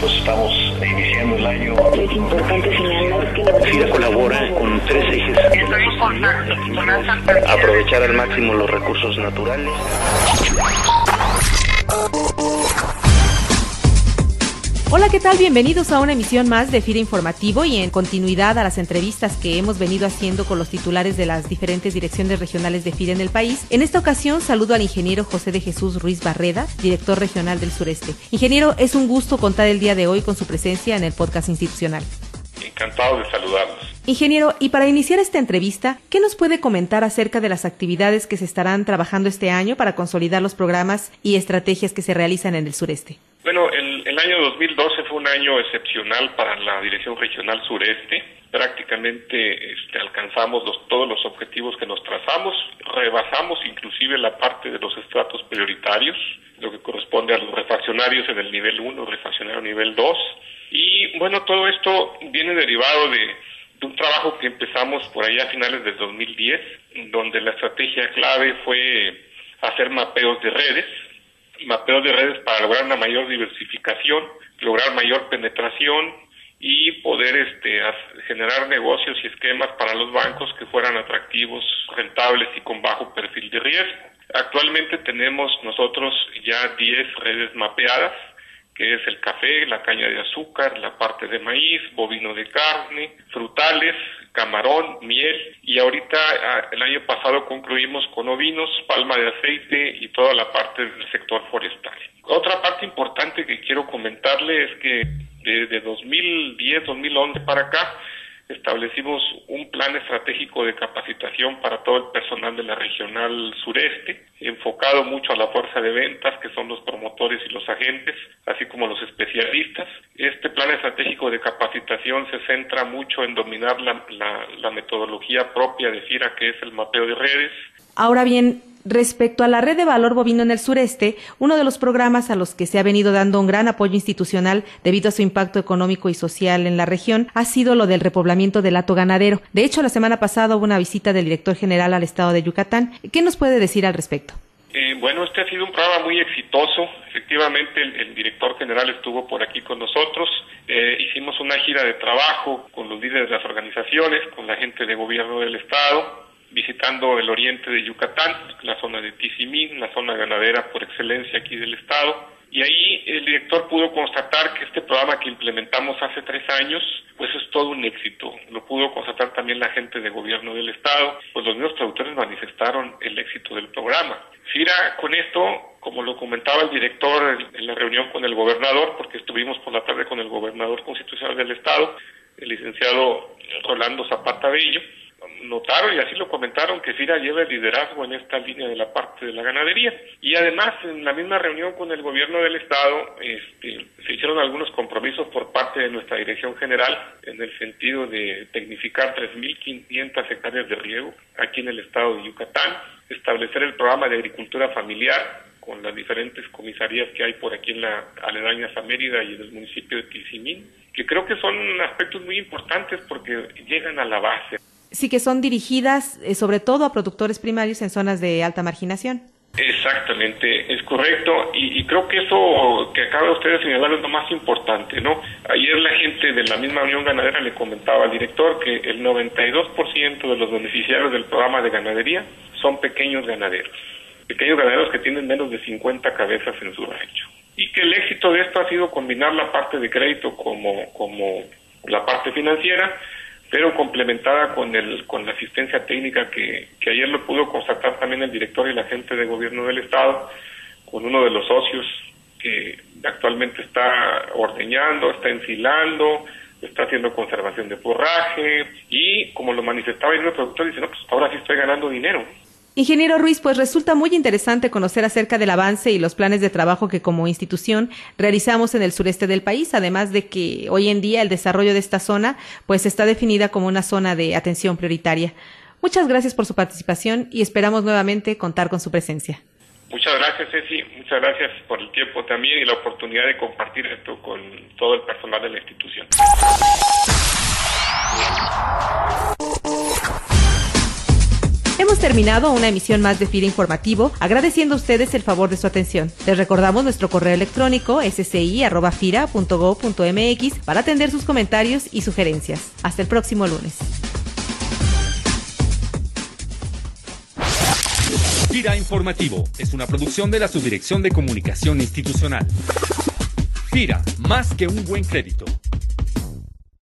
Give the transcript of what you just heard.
pues estamos iniciando el año. Es importante señalar que FIRA colabora con tres ejes. Aprovechar al máximo los recursos naturales. Hola, ¿qué tal? Bienvenidos a una emisión más de FIRA Informativo y en continuidad a las entrevistas que hemos venido haciendo con los titulares de las diferentes direcciones regionales de FIRA en el país. En esta ocasión saludo al ingeniero José de Jesús Ruiz Barreda, director regional del sureste. Ingeniero, es un gusto contar el día de hoy con su presencia en el podcast institucional. Encantado de saludarlos. Ingeniero, y para iniciar esta entrevista, ¿qué nos puede comentar acerca de las actividades que se estarán trabajando este año para consolidar los programas y estrategias que se realizan en el sureste? Bueno, el, el año 2012 fue un año excepcional para la Dirección Regional Sureste. Prácticamente este, alcanzamos los, todos los objetivos que nos trazamos, rebasamos inclusive la parte de los estratos prioritarios, lo que corresponde a los refaccionarios en el nivel 1, refaccionario nivel 2. Y bueno, todo esto viene derivado de, de un trabajo que empezamos por allá a finales del 2010, donde la estrategia clave fue hacer mapeos de redes, mapeos de redes para lograr una mayor diversificación, lograr mayor penetración y poder este, generar negocios y esquemas para los bancos que fueran atractivos, rentables y con bajo perfil de riesgo. Actualmente tenemos nosotros ya 10 redes mapeadas, que es el café, la caña de azúcar, la parte de maíz, bovino de carne, frutales, camarón, miel y ahorita ah, el año pasado concluimos con ovinos, palma de aceite y toda la parte del sector forestal. Otra parte importante que quiero comentarle es que desde 2010-2011 para acá establecimos un plan estratégico de capacitación para todo el personal de la regional sureste, enfocado mucho a la fuerza de ventas, que son los promotores y los agentes, así como los especialistas. Este plan estratégico de capacitación se centra mucho en dominar la, metodología propia de FIRA, que es el mapeo de redes. Ahora bien, Respecto a la red de valor bovino en el sureste, uno de los programas a los que se ha venido dando un gran apoyo institucional debido a su impacto económico y social en la región ha sido lo del repoblamiento del hato ganadero. De hecho, la semana pasada hubo una visita del director general al estado de Yucatán. ¿Qué nos puede decir al respecto? Eh, bueno, este ha sido un programa muy exitoso. Efectivamente, el, el director general estuvo por aquí con nosotros. Eh, hicimos una gira de trabajo con los líderes de las organizaciones, con la gente de gobierno del estado, visitando el oriente de Yucatán, la zona de Tizimín, la zona ganadera por excelencia aquí del estado. Y ahí el director pudo constatar que este programa que implementamos hace tres años, pues es todo un éxito. Lo pudo constatar también la gente de gobierno del estado, pues los mismos productores manifestaron el éxito del programa. FIRA con esto, como lo comentaba el director en la reunión con el gobernador, porque estuvimos por la tarde con el gobernador constitucional del estado, el licenciado Rolando Zapata Bello, notaron y así lo comentaron que FIRA lleva el liderazgo en esta línea de la parte de la ganadería. Y además, en la misma reunión con el gobierno del Estado, este, se hicieron algunos compromisos por parte de nuestra dirección general en el sentido de tecnificar 3.500 hectáreas de riego aquí en el estado de Yucatán, establecer el programa de agricultura familiar con las diferentes comisarías que hay por aquí en la aledañas a Mérida y en el municipio de Tizimín, que creo que son aspectos muy importantes porque llegan a la base sí que son dirigidas eh, sobre todo a productores primarios en zonas de alta marginación. Exactamente, es correcto y, y, creo que eso que acaba usted de señalar es lo más importante, ¿no? Ayer la gente de la misma Unión Ganadera le comentaba al director que el 92% de los beneficiarios del programa de ganadería son pequeños ganaderos, pequeños ganaderos que tienen menos de 50 cabezas en su rancho y que el éxito de esto ha sido combinar la parte de crédito como, como la parte financiera pero complementada con el con la asistencia técnica que, que ayer lo pudo constatar también el director y la gente de gobierno del estado con uno de los socios que actualmente está ordeñando, está enfilando, está haciendo conservación de forraje y como lo manifestaba el productor dice, no, pues ahora sí estoy ganando dinero. Ingeniero Ruiz, pues resulta muy interesante conocer acerca del avance y los planes de trabajo que como institución realizamos en el sureste del país, además de que hoy en día el desarrollo de esta zona pues está definida como una zona de atención prioritaria. Muchas gracias por su participación y esperamos nuevamente contar con su presencia. Muchas gracias, Ceci. Muchas gracias por el tiempo también y la oportunidad de compartir esto con todo el personal de la institución. Terminado una emisión más de FIRA Informativo, agradeciendo a ustedes el favor de su atención. Les recordamos nuestro correo electrónico sci.fira.gov.mx para atender sus comentarios y sugerencias. Hasta el próximo lunes. FIRA Informativo es una producción de la Subdirección de Comunicación Institucional. FIRA, más que un buen crédito.